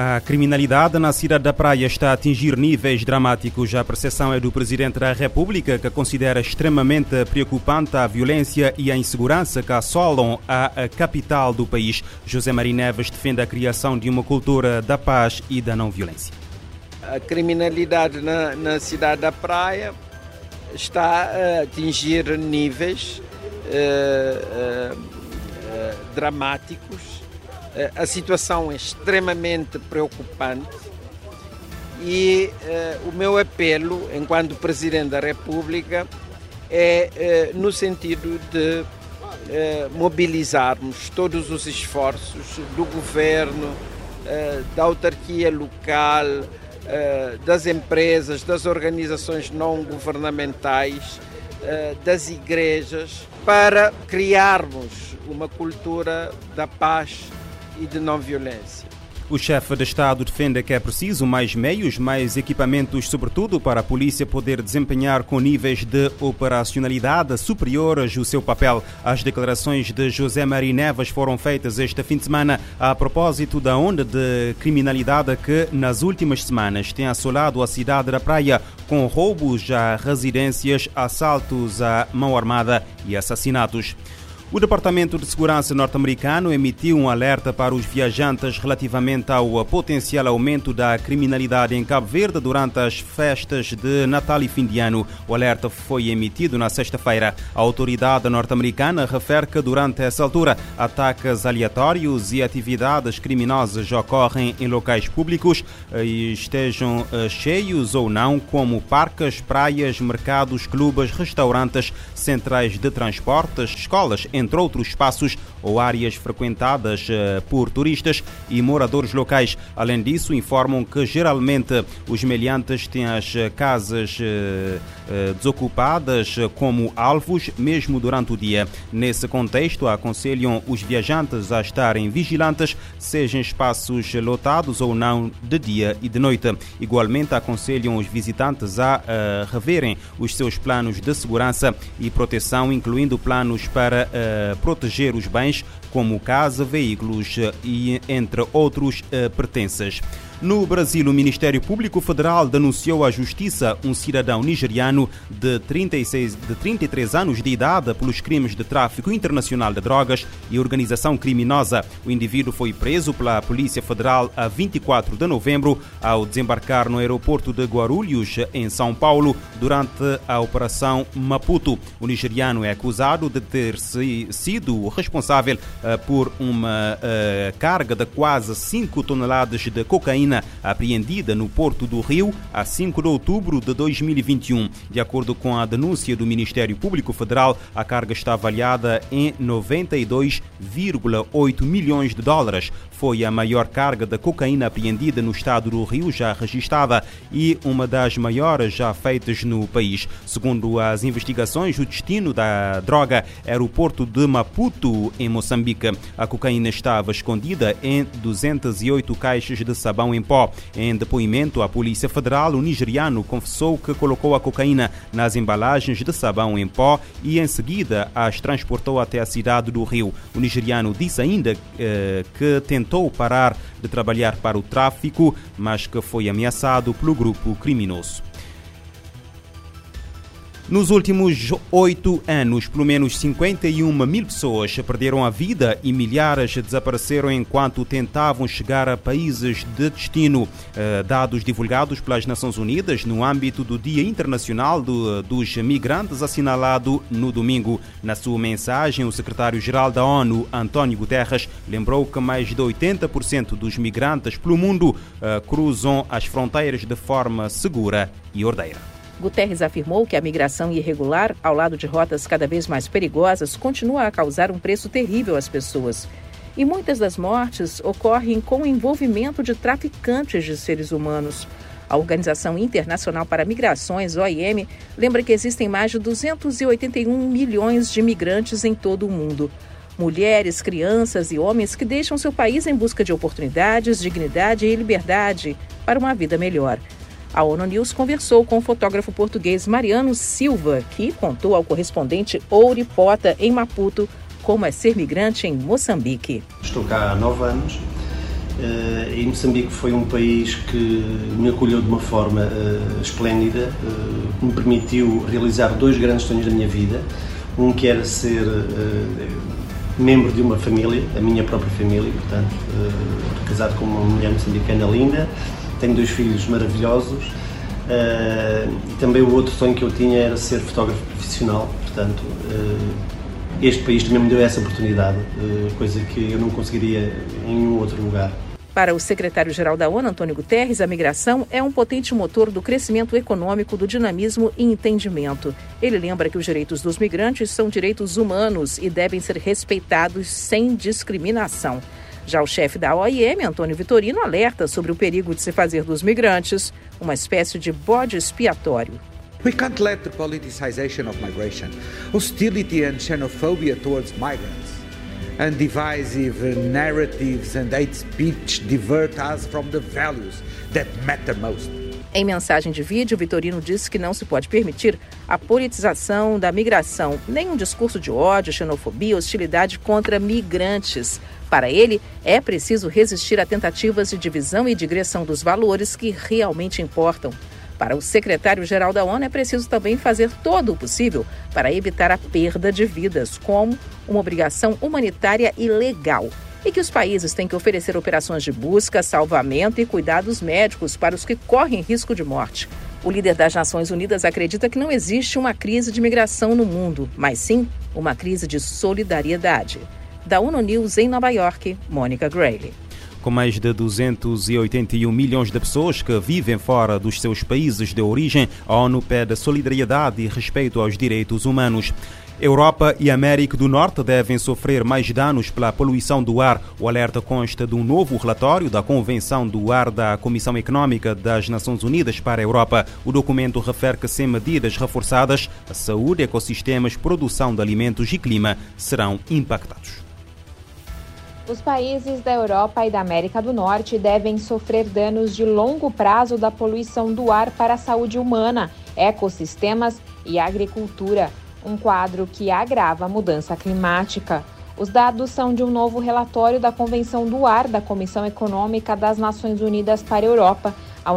A criminalidade na cidade da Praia está a atingir níveis dramáticos. A percepção é do Presidente da República, que considera extremamente preocupante a violência e a insegurança que assolam a capital do país. José Maria Neves defende a criação de uma cultura da paz e da não violência. A criminalidade na, na cidade da Praia está a atingir níveis uh, uh, uh, dramáticos eh, a situação é extremamente preocupante e uh, o meu apelo, enquanto Presidente da República, é uh, no sentido de mobilizarmos todos os esforços do governo, da autarquia local, das empresas, das organizações não governamentais, das igrejas, para criarmos uma cultura da paz e de não violência. O chefe de Estado defende que é preciso mais meios, mais equipamentos, sobretudo para a polícia poder desempenhar com níveis de operacionalidade superiores o seu papel. As declarações de José Maria Neves foram feitas este fim de semana a propósito da onda de criminalidade que, nas últimas semanas, tem assolado a cidade da Praia com roubos a residências, assaltos à mão armada e assassinatos. O Departamento de Segurança norte-americano emitiu um alerta para os viajantes relativamente ao potencial aumento da criminalidade em Cabo Verde durante as festas de Natal e fim de ano. O alerta foi emitido na sexta-feira. A autoridade norte-americana refere que durante essa altura ataques aleatórios e atividades criminosas ocorrem em locais públicos, eh, estejam eh, cheios ou não, como parques, praias, mercados, clubes, restaurantes, centrais de transportes, escolas, entre outros espaços ou áreas frequentadas eh, por turistas e moradores locais. Além disso, informam que geralmente os meliantes têm as eh, casas eh, desocupadas como alvos, mesmo durante o dia. Nesse contexto, aconselham os viajantes a estarem vigilantes, sejam espaços lotados ou não, de dia e de noite. Igualmente, aconselham os visitantes a reverem os seus planos de segurança e proteção, incluindo planos para proteger os bens como casa, veículos e entre outros pertences. No Brasil, o Ministério Público Federal denunciou à Justiça um cidadão nigeriano de, 36, de 33 anos de idade pelos crimes de tráfico internacional de drogas e organização criminosa. O indivíduo foi preso pela Polícia Federal a 24 de novembro ao desembarcar no aeroporto de Guarulhos, em São Paulo, durante a Operação Maputo. O nigeriano é acusado de ter sido responsável eh, por uma eh, carga de quase 5 toneladas de cocaína cocaína apreendida no Porto do Rio a 5 de outubro de 2021. De acordo com a denúncia do Ministério Público Federal, a carga está avaliada em 92,8 milhões de dólares. Foi a maior carga de cocaína apreendida no estado do Rio já registrada e uma das maiores já feitas no país. Segundo as investigações, o destino da droga era o porto de Maputo, em Moçambique. A cocaína estava escondida em 208 caixas de sabão em em pó. Em depoimento à Polícia Federal, o nigeriano confessou que colocou a cocaína nas embalagens de sabão em pó e em seguida as transportou até a cidade do Rio. O nigeriano disse ainda eh, que tentou parar de trabalhar para o tráfico, mas que foi ameaçado pelo grupo criminoso. Nos últimos oito anos, pelo menos 51 mil pessoas perderam a vida e milhares desapareceram enquanto tentavam chegar a países de destino. Eh, dados divulgados pelas Nações Unidas no âmbito do Dia Internacional do, dos Migrantes, assinalado no domingo. Na sua mensagem, o secretário-geral da ONU, António Guterres, lembrou que mais de 80% dos migrantes pelo mundo uh, cruzam as fronteiras de forma segura e ordeira. Guterres afirmou que a migração irregular, ao lado de rotas cada vez mais perigosas, continua a causar um preço terrível às pessoas. E muitas das mortes ocorrem com o envolvimento de traficantes de seres humanos. A Organização Internacional para Migrações, OIM, lembra que existem mais de 281 milhões de migrantes em todo o mundo. Mulheres, crianças e homens que deixam seu país em busca de oportunidades, dignidade e liberdade para uma vida melhor. A ONU News conversou com o fotógrafo português Mariano Silva, que contou ao correspondente Ouri Pota, em Maputo, como é ser migrante em Moçambique. Estou cá há nove anos Uh, e Moçambique foi um país que me acolheu de uma forma uh, esplêndida, uh, me permitiu realizar dois grandes sonhos da minha vida. Um que era ser membro de uma família, a minha própria família, portanto, casado com uma mulher moçambicana linda, tenho dois filhos maravilhosos. e também o outro sonho que eu tinha era ser fotógrafo profissional, portanto, este país também me deu essa oportunidade, coisa que eu não conseguiria em nenhum outro lugar. Para o secretário-geral da ONU, Antônio Guterres, a migração é um potente motor do crescimento econômico, do dinamismo e entendimento. Ele lembra que os direitos dos migrantes são direitos humanos e devem ser respeitados sem discriminação. Já o chefe da OIM, Antônio Vitorino, alerta sobre o perigo de se fazer dos migrantes uma espécie de bode expiatório. We can't let the politicization of migration, hostility and xenophobia towards migrants and divisive narratives and hate speech divert us from the values that matter most. Em mensagem de vídeo, Vitorino disse que não se pode permitir a politização da migração, nem um discurso de ódio, xenofobia, hostilidade contra migrantes. Para ele, é preciso resistir a tentativas de divisão e digressão dos valores que realmente importam. Para o secretário-geral da ONU, é preciso também fazer todo o possível para evitar a perda de vidas, como uma obrigação humanitária e legal. E que os países têm que oferecer operações de busca, salvamento e cuidados médicos para os que correm risco de morte. O líder das Nações Unidas acredita que não existe uma crise de migração no mundo, mas sim uma crise de solidariedade. Da ONU News em Nova York, Mônica Grayley com mais de 281 milhões de pessoas que vivem fora dos seus países de origem, a ONU pede solidariedade e respeito aos direitos humanos. Europa e América do Norte devem sofrer mais danos pela poluição do ar. O alerta consta de um novo relatório da Convenção do Ar da Comissão Econômica das Nações Unidas para a Europa. O documento refere que, sem medidas reforçadas, a saúde, ecossistemas, produção de alimentos e clima serão impactados. Os países da Europa e da América do Norte devem sofrer danos de longo prazo da poluição do ar para a saúde humana, ecossistemas e agricultura, um quadro que agrava a mudança climática. Os dados são de um novo relatório da Convenção do Ar da Comissão Econômica das Nações Unidas para a Europa, a.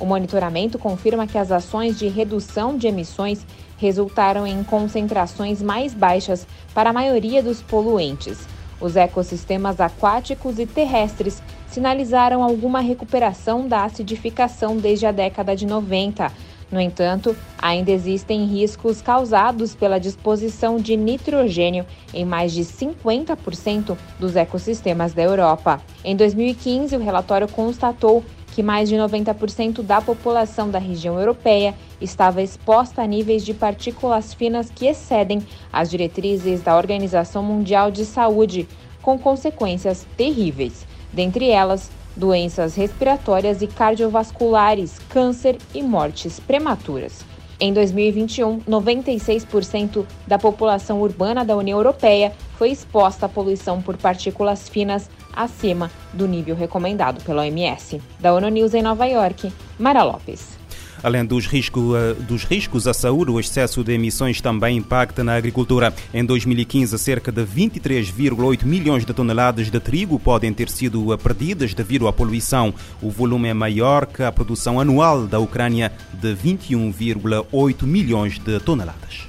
O monitoramento confirma que as ações de redução de emissões resultaram em concentrações mais baixas para a maioria dos poluentes. Os ecossistemas aquáticos e terrestres sinalizaram alguma recuperação da acidificação desde a década de 90. No entanto, ainda existem riscos causados pela disposição de nitrogênio em mais de 50% dos ecossistemas da Europa. Em 2015, o relatório constatou que mais de 90% da população da região europeia estava exposta a níveis de partículas finas que excedem as diretrizes da Organização Mundial de Saúde, com consequências terríveis, dentre elas doenças respiratórias e cardiovasculares, câncer e mortes prematuras. Em 2021, 96% da população urbana da União Europeia foi exposta à poluição por partículas finas acima do nível recomendado pela OMS. Da ONU News em Nova York, Mara Lopes. Além dos, risco, eh, dos riscos à saúde, o excesso de emissões também impacta na agricultura. Em 2015, cerca de 23,8 milhões de toneladas de trigo podem ter sido perdidas devido à poluição. O volume é maior que a produção anual da Ucrânia, de 21,8 milhões de toneladas.